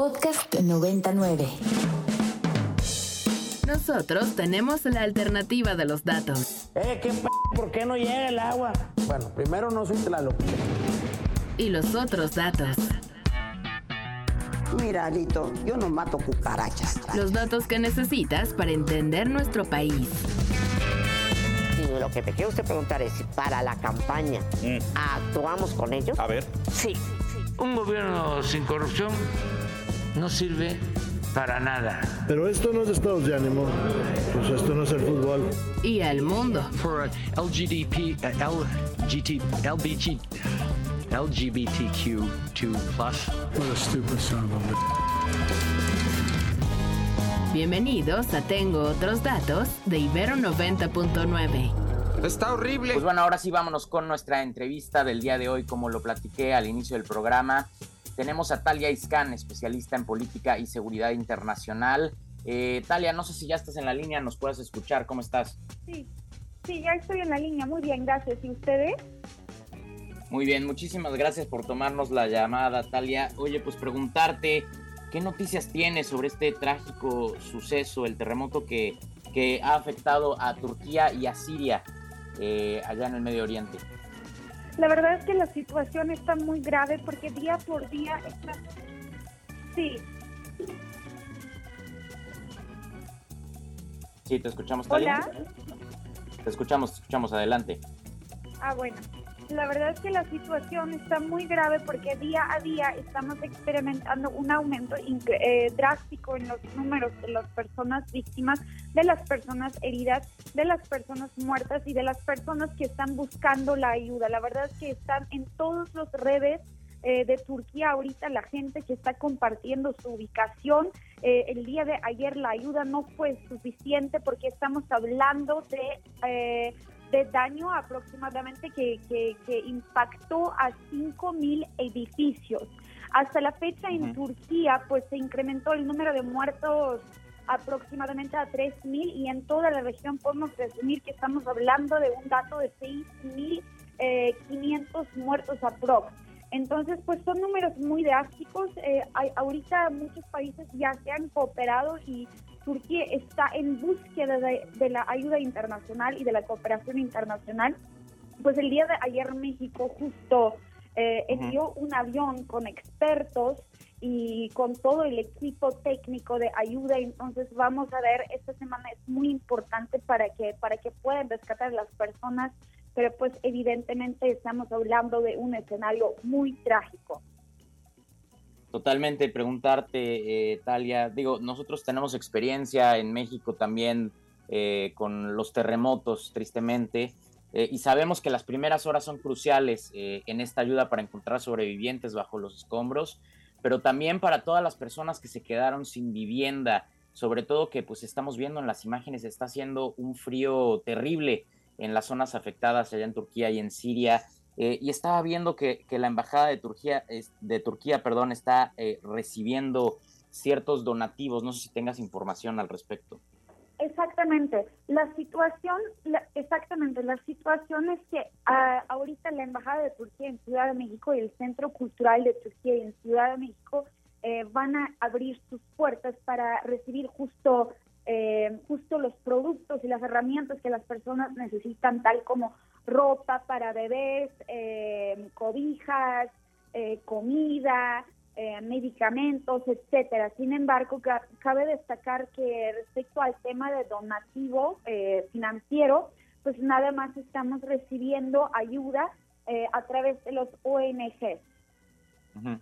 Podcast 99. Nosotros tenemos la alternativa de los datos. Eh, ¿qué p ¿Por qué no llega el agua? Bueno, primero no soy Tlaloc. Y los otros datos. Mira, Alito, yo no mato cucarachas. Los datos que necesitas para entender nuestro país. Sí, lo que te quiero usted preguntar es si para la campaña actuamos con ellos. A ver. Sí. Un gobierno sin corrupción no sirve para nada. Pero esto no es estados de ánimo. Pues esto no es el fútbol. Y al mundo. For LGDP, uh, LGT, LBG, LGBTQ2+. What a stupid son of a Bienvenidos a Tengo otros datos de Ibero 90.9. Está horrible. Pues bueno, ahora sí vámonos con nuestra entrevista del día de hoy, como lo platiqué al inicio del programa. Tenemos a Talia Iscan, especialista en política y seguridad internacional. Eh, Talia, no sé si ya estás en la línea, nos puedes escuchar, ¿cómo estás? Sí, sí, ya estoy en la línea, muy bien, gracias. ¿Y ustedes? Muy bien, muchísimas gracias por tomarnos la llamada, Talia. Oye, pues preguntarte, ¿qué noticias tienes sobre este trágico suceso, el terremoto que, que ha afectado a Turquía y a Siria, eh, allá en el Medio Oriente? La verdad es que la situación está muy grave porque día por día está... Sí, Sí, te escuchamos, hola. Te escuchamos, te escuchamos, adelante. Ah, bueno. La verdad es que la situación está muy grave porque día a día estamos experimentando un aumento eh, drástico en los números de las personas víctimas, de las personas heridas, de las personas muertas y de las personas que están buscando la ayuda. La verdad es que están en todas las redes eh, de Turquía ahorita la gente que está compartiendo su ubicación. Eh, el día de ayer la ayuda no fue suficiente porque estamos hablando de... eh, de daño aproximadamente que, que, que impactó a 5.000 edificios. Hasta la fecha en. Turquía pues se incrementó el número de muertos aproximadamente a 3.000 y en toda la región podemos presumir que estamos hablando de un dato de 6.500 muertos aprox. Entonces, pues son números muy drásticos. Eh, hay- ahorita muchos países ya se han cooperado y Turquía está en búsqueda de, de la ayuda internacional y de la cooperación internacional. Pues el día de ayer México justo eh, envió un avión con expertos y con todo el equipo técnico de ayuda. Entonces vamos a ver, esta semana es muy importante para que, para que puedan rescatar a las personas, pero pues evidentemente estamos hablando de un escenario muy trágico. Totalmente, preguntarte, eh, Talia, digo, nosotros tenemos experiencia en México también eh, con los terremotos, tristemente, eh, y sabemos que las primeras horas son cruciales eh, en esta ayuda para encontrar sobrevivientes bajo los escombros, pero también para todas las personas que se quedaron sin vivienda, sobre todo que pues estamos viendo en las imágenes, está haciendo un frío terrible en las zonas afectadas allá en Turquía y en Siria. Eh, y estaba viendo que, que la embajada de Turquía, de Turquía, perdón, está eh, recibiendo ciertos donativos. No sé si tengas información al respecto. Exactamente. La situación, la- exactamente, la situación es que ah, ahorita la Embajada de Turquía en Ciudad de México y el Centro Cultural de Turquía en Ciudad de México eh, van a abrir sus puertas para recibir justo, eh, justo los productos y las herramientas que las personas necesitan, tal como ropa para bebés, eh, cobijas, eh, comida, eh, medicamentos, etcétera. Sin embargo, ca- cabe destacar que respecto al tema de donativo eh, financiero, pues nada más estamos recibiendo ayuda a través de los ONG. Ujú.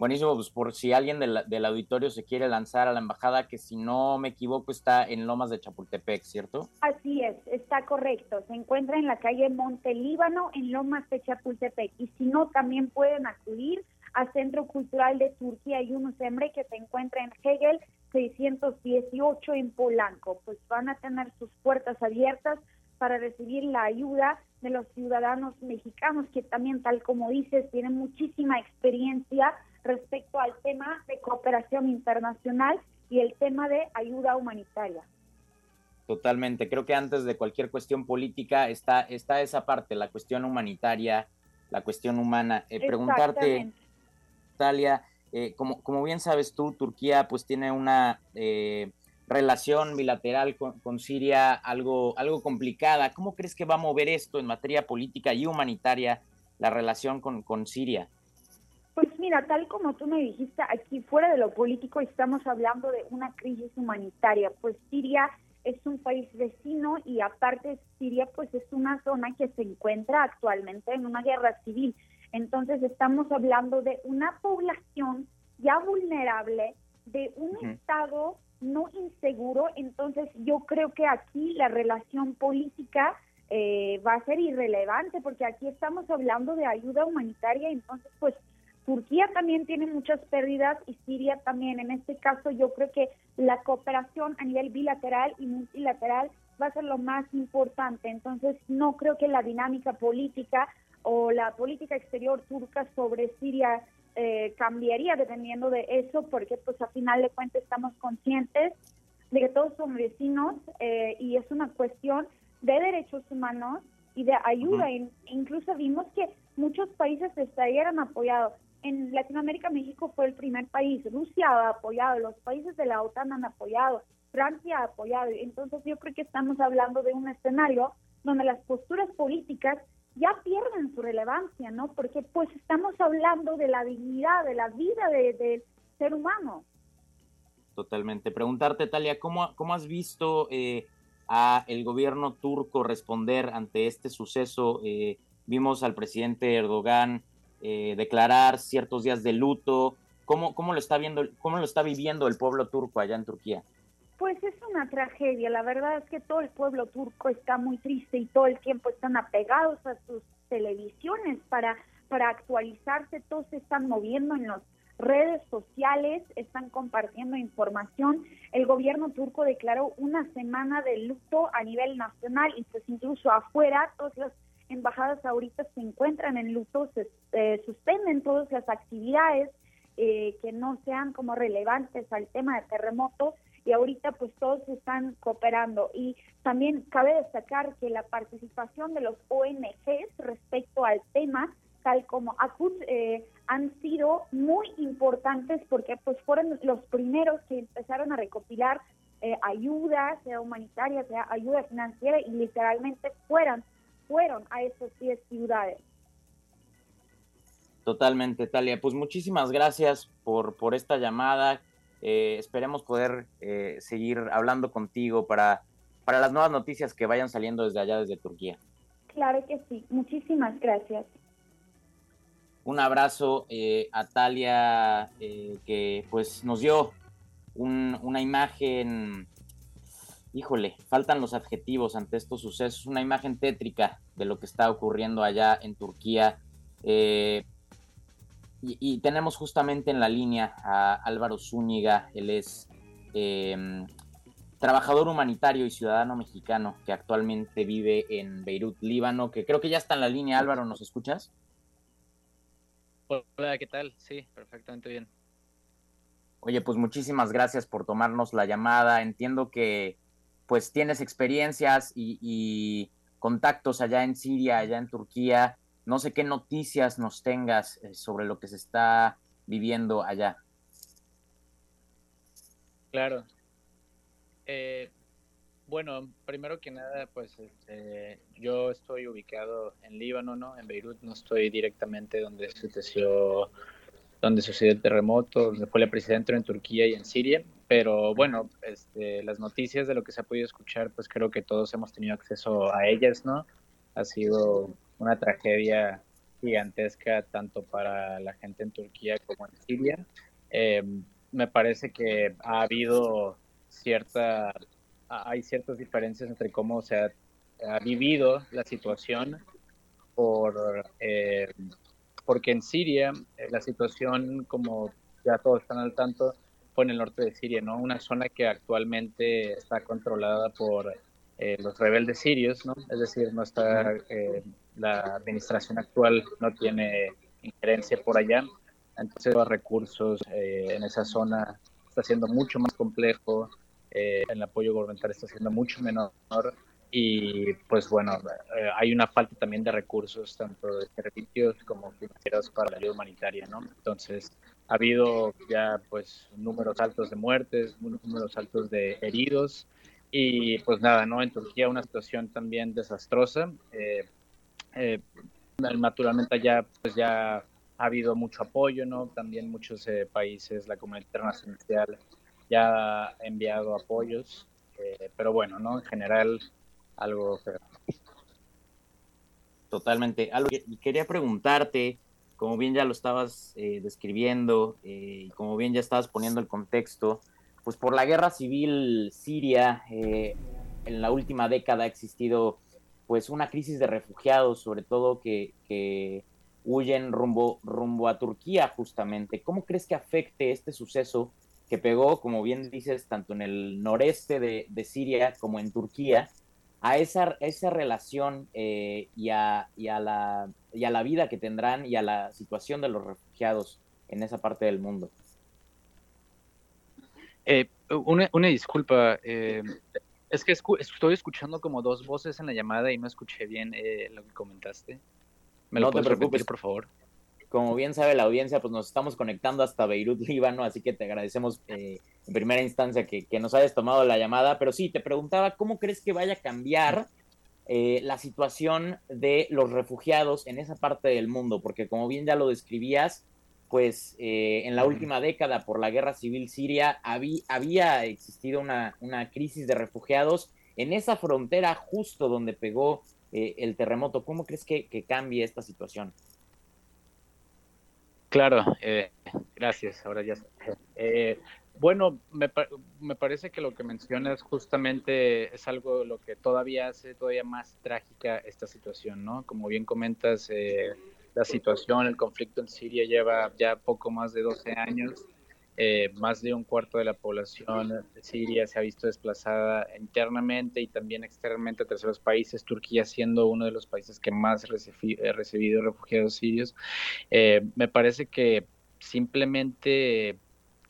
Buenísimo, pues por si alguien del, del auditorio se quiere lanzar a la embajada, que si no me equivoco está en Lomas de Chapultepec, ¿cierto? Así es, está correcto. Se encuentra en la calle Monte Líbano, en Lomas de Chapultepec. Y si no, también pueden acudir al Centro Cultural de Turquía Yunus Emre, que se encuentra en Hegel 618 en Polanco. Pues van a tener sus puertas abiertas para recibir la ayuda de los ciudadanos mexicanos, que también, tal como dices, tienen muchísima experiencia respecto al tema de cooperación internacional y el tema de ayuda humanitaria. Totalmente. Creo que antes de cualquier cuestión política está, está esa parte, la cuestión humanitaria, la cuestión humana. Eh, preguntarte. Talia, Eh, como, como bien sabes tú, Turquía pues tiene una eh, relación bilateral con, Siria algo, algo complicada. ¿Cómo crees que va a mover esto en materia política y humanitaria la relación con, con Siria? Mira, tal como tú me dijiste, aquí fuera de lo político estamos hablando de una crisis humanitaria. Pues Siria es un país vecino y aparte Siria pues es una zona que se encuentra actualmente en una guerra civil. Entonces estamos hablando de una población ya vulnerable, de un estado no inseguro. Entonces yo creo que aquí la relación política eh, va a ser irrelevante porque aquí estamos hablando de ayuda humanitaria. Entonces pues Turquía también tiene muchas pérdidas y Siria también. En este caso yo creo que la cooperación a nivel bilateral y multilateral va a ser lo más importante. Entonces no creo que la dinámica política o la política exterior turca sobre Siria eh, cambiaría dependiendo de eso, porque pues a final de cuentas estamos conscientes de que todos son vecinos eh, y es una cuestión de derechos humanos y de ayuda. incluso vimos que muchos países estarían apoyados. En Latinoamérica, México fue el primer país, Rusia ha apoyado, los países de la OTAN han apoyado, Francia ha apoyado. Entonces yo creo que estamos hablando de un escenario donde las posturas políticas ya pierden su relevancia, ¿no? Porque pues estamos hablando de la dignidad, de la vida del ser humano. Totalmente. Preguntarte, Talia, ¿cómo, cómo has visto eh, a el gobierno turco responder ante este suceso? Eh, vimos al presidente Erdogan eh, declarar ciertos días de luto. ¿Cómo, cómo, lo está viendo, ¿Cómo lo está viviendo el pueblo turco allá en Turquía? Pues es una tragedia, la verdad es que todo el pueblo turco está muy triste y todo el tiempo están apegados a sus televisiones para, para actualizarse, todos se están moviendo en las redes sociales, están compartiendo información. El gobierno turco declaró una semana de luto a nivel nacional y pues incluso afuera, todas las embajadas ahorita se encuentran en luto, se eh, suspenden todas las actividades eh, que no sean como relevantes al tema de terremotos y ahorita pues todos están cooperando. Y también cabe destacar que la participación de los ONGs respecto al tema, tal como ACUT, eh, han sido muy importantes porque pues fueron los primeros que empezaron a recopilar eh, ayuda, sea humanitaria, sea ayuda financiera y literalmente fueron, fueron a esas 10 ciudades. Totalmente, Talia. Pues muchísimas gracias por, por esta llamada. Eh, esperemos poder eh, seguir hablando contigo para, para las nuevas noticias que vayan saliendo desde allá, desde Turquía. Claro que sí. Muchísimas gracias. Un abrazo eh, a Talia, que pues nos dio una imagen, híjole, faltan los adjetivos ante estos sucesos, una imagen tétrica de lo que está ocurriendo allá en Turquía. Y, tenemos justamente en la línea a Álvaro Zúñiga, él es em, trabajador humanitario y ciudadano mexicano que actualmente vive en Beirut, Líbano, que creo que ya está en la línea. Álvaro, ¿nos escuchas? Hola, ¿qué tal? Sí, perfectamente bien. Oye, pues muchísimas gracias por tomarnos la llamada. Entiendo que pues tienes experiencias y contactos allá en Siria, allá en Turquía. No sé qué noticias nos tengas eh, sobre lo que se está viviendo allá. Claro. Eh, bueno, primero que nada, pues este, yo estoy ubicado en Líbano, ¿no? En Beirut, no estoy directamente donde sucedió, donde sucedió el terremoto, donde fue la presidenta en Turquía y en Siria, pero bueno, este, las noticias de lo que se ha podido escuchar, pues creo que todos hemos tenido acceso a ellas, ¿no? Ha sido una tragedia gigantesca tanto para la gente en Turquía como en Siria. Eh, me parece que ha habido cierta, hay ciertas diferencias entre cómo se ha, vivido la situación por, eh, porque en Siria eh, la situación, como ya todos están al tanto, en el norte de Siria, ¿no? Una zona que actualmente está controlada por los rebeldes sirios, ¿no? Es decir, no está la administración actual no tiene injerencia por allá, entonces los recursos eh, en esa zona está siendo mucho más complejo, eh, el apoyo gubernamental está siendo mucho menor y pues bueno, eh, hay una falta también de recursos, tanto de servicios como financieros para la ayuda humanitaria, ¿no? Entonces ha habido ya pues números altos de muertes, números altos de heridos y pues nada, ¿no? En Turquía una situación también desastrosa. Eh, eh, naturalmente ya pues ya ha habido mucho apoyo, ¿no? También muchos eh, países, la comunidad internacional ya ha enviado apoyos, pero bueno, ¿no? En general algo Totalmente. Algo y quería preguntarte, como bien ya lo estabas describiendo y como bien ya estabas poniendo el contexto, pues por la guerra civil siria en la última década ha existido pues una crisis de refugiados, sobre todo que, huyen rumbo, rumbo a Turquía justamente. ¿Cómo crees que afecte este suceso que pegó, como bien dices, tanto en el noreste de, Siria como en Turquía, a esa, esa relación eh, y, a, la, y a la vida que tendrán y a la situación de los refugiados en esa parte del mundo? Eh, una, una, disculpa, eh, es que estoy escuchando como dos voces en la llamada y no escuché bien eh, lo que comentaste. ¿Me lo puedes repetir, por favor? Como bien sabe la audiencia, pues nos estamos conectando hasta Beirut, Líbano, así que te agradecemos eh, en primera instancia que, nos hayas tomado la llamada. Pero sí, te preguntaba, ¿cómo crees que vaya a cambiar eh, la situación de los refugiados en esa parte del mundo? Porque como bien ya lo describías, pues eh, en la última década por la guerra civil siria había, existido una, crisis de refugiados en esa frontera justo donde pegó eh, el terremoto. ¿Cómo crees que, cambie esta situación? Claro, eh, gracias. Ahora ya. Bueno, me, me, parece que lo que mencionas justamente es algo lo que todavía hace todavía más trágica esta situación, ¿no? Como bien comentas, la situación, el conflicto en Siria lleva ya poco más de 12 años. Eh, más de un cuarto de la población de Siria se ha visto desplazada internamente y también externamente a terceros países, Turquía siendo uno de los países que más ha recibido refugiados sirios. Eh, me parece que simplemente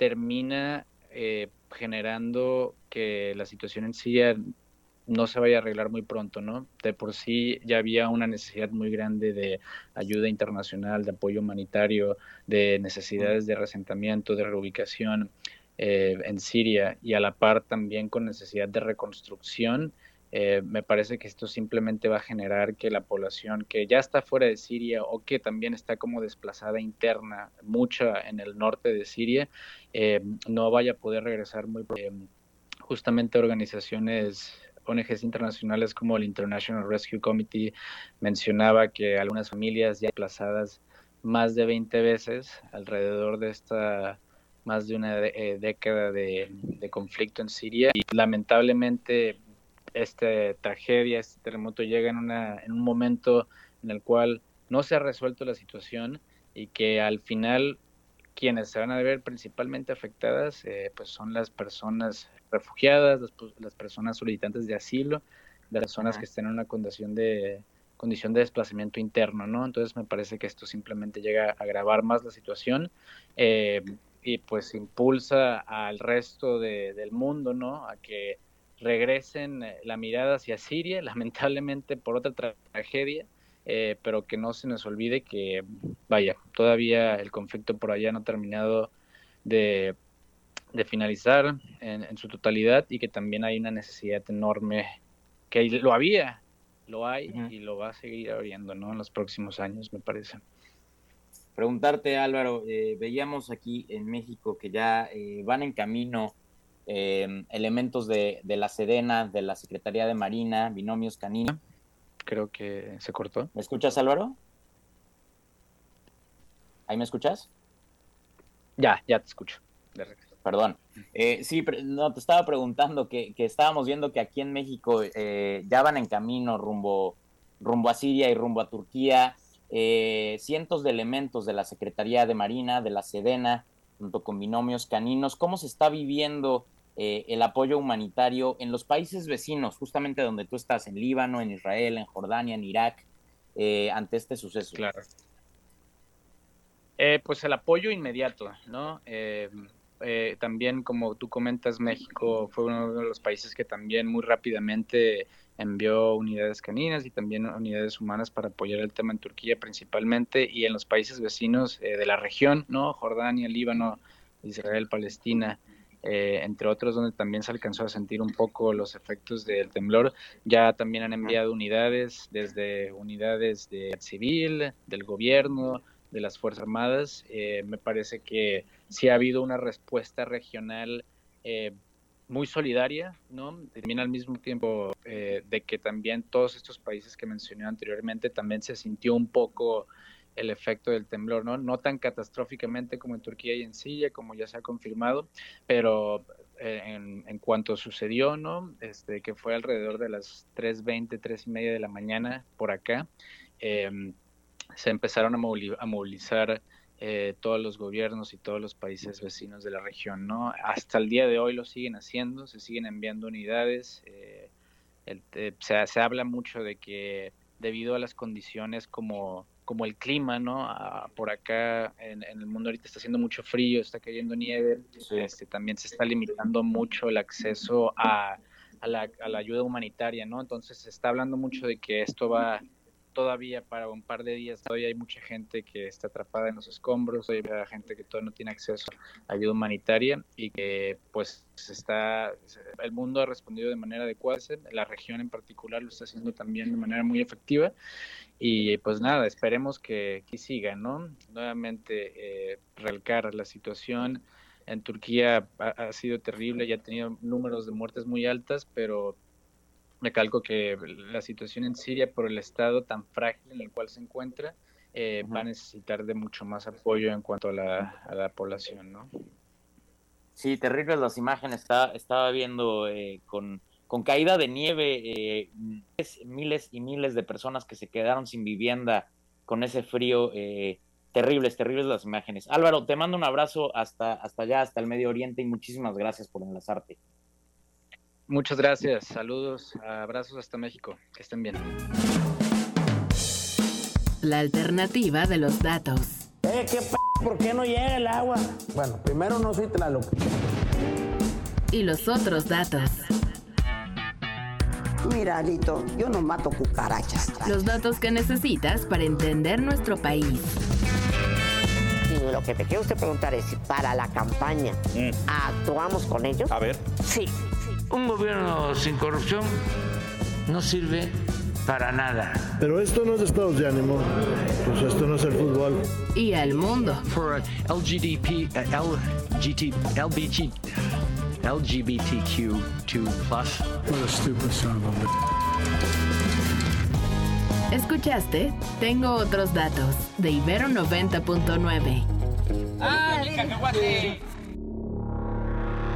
termina eh, generando que la situación en Siria no se vaya a arreglar muy pronto, ¿no? De por sí ya había una necesidad muy grande de ayuda internacional, de apoyo humanitario, de necesidades de resentamiento, de reubicación eh, en Siria y a la par también con necesidad de reconstrucción. Eh, me parece que esto simplemente va a generar que la población que ya está fuera de Siria o que también está como desplazada interna, mucha en el norte de Siria, eh, no vaya a poder regresar muy justamente organizaciones ONGs internacionales como el International Rescue Committee mencionaba que algunas familias ya desplazadas más de 20 veces alrededor de esta más de una eh, década de, conflicto en Siria y lamentablemente esta tragedia, este terremoto llega en, una, en un momento en el cual no se ha resuelto la situación y que al final quienes se van a ver principalmente afectadas eh, pues son las personas refugiadas, las, personas solicitantes de asilo, de las personas que estén en una condición de condición de desplazamiento interno, ¿no? Entonces me parece que esto simplemente llega a agravar más la situación eh, y pues impulsa al resto del mundo, ¿no? A que regresen eh, la mirada hacia Siria, lamentablemente por otra tragedia, eh, pero que no se nos olvide que, vaya, todavía el conflicto por allá no ha terminado de de finalizar en, su totalidad y que también hay una necesidad enorme, que lo había, lo hay y lo va a seguir habiendo ¿no? en los próximos años, me parece. Preguntarte, Álvaro, eh, veíamos aquí en México que ya eh, van en camino em, elementos de, de, la Sedena, de la Secretaría de Marina, binomios caninos. Creo que se cortó. ¿Me escuchas, Álvaro? ¿Ahí me escuchas? Ya, ya te escucho. Perdón. Eh, sí, no, te estaba preguntando que, estábamos viendo que aquí en México eh, ya van en camino rumbo, rumbo a Siria y rumbo a Turquía eh, cientos de elementos de la Secretaría de Marina, de la Sedena, junto con binomios caninos. ¿Cómo se está viviendo el apoyo humanitario en los países vecinos, justamente donde tú estás, en Líbano, en Israel, en Jordania, en Irak, ante este suceso? Claro. pues el apoyo inmediato, ¿no? eh, también como tú comentas, México fue uno de los países que también muy rápidamente envió unidades caninas y también unidades humanas para apoyar el tema en Turquía principalmente y en los países vecinos eh, de la región, ¿no? Jordania, Líbano, Israel, Palestina. Eh, entre otros, donde también se alcanzó a sentir un poco los efectos del temblor. Ya también han enviado unidades, desde unidades de civil, del gobierno, de las Fuerzas Armadas. Eh, me parece que sí ha habido una respuesta regional eh, muy solidaria, ¿no? También al mismo tiempo de que también todos estos países que mencioné anteriormente también se sintió un poco el efecto del temblor, ¿no? No tan catastróficamente como en Turquía y en Siria, como ya se ha confirmado, pero eh, en, cuanto sucedió, ¿no? Este, que fue alrededor de las 3.20, 3 y media de la mañana por acá, em, se empezaron a, movilizar eh, todos los gobiernos y todos los países vecinos de la región, ¿no? Hasta el día de hoy lo siguen haciendo, se siguen enviando unidades, eh, se, se habla mucho de que debido a las condiciones como como el clima, ¿no? Ah, por acá en, el mundo ahorita está haciendo mucho frío, está cayendo nieve, este, también se está limitando mucho el acceso a, la, a, la, ayuda humanitaria, ¿no? Entonces se está hablando mucho de que esto va todavía para un par de días, todavía hay mucha gente que está atrapada en los escombros, hay gente que todavía no tiene acceso a ayuda humanitaria y que pues está, el mundo ha respondido de manera adecuada, la región en particular lo está haciendo también de manera muy efectiva y pues nada, esperemos que, que siga, ¿no? Nuevamente, eh, relcar la situación en Turquía ha, sido terrible, ya ha tenido números de muertes muy altas, pero me calco que la situación en Siria, por el estado tan frágil en el cual se encuentra, eh, va a necesitar de mucho más apoyo en cuanto a la, a la población, ¿no? Sí, terribles las imágenes. Está, estaba viendo eh, con, con, caída de nieve eh, miles y miles de personas que se quedaron sin vivienda con ese frío. terribles, terribles las imágenes. Álvaro, te mando un abrazo hasta, hasta allá, hasta el Medio Oriente y muchísimas gracias por enlazarte. Muchas gracias, saludos, abrazos hasta México, que estén bien. La alternativa de los datos. Eh, ¿qué p ¿Por qué no llega el agua? Bueno, primero no soy Tlaloc. Y los otros datos. Mira, Alito, yo no mato cucarachas. Los datos que necesitas para entender nuestro país. Y lo que te quiero usted preguntar es si para la campaña mm. actuamos con ellos. A ver. Sí. Un gobierno sin corrupción no sirve para nada. Pero esto no es estados de ánimo. Pues esto no es el fútbol. Y al mundo. For LGDP, LGT, LBG, LGBTQ2+. What a stupid son of a... ¿Escuchaste? Tengo otros datos de Ibero 90.9. ¡Ah, mi cacahuate!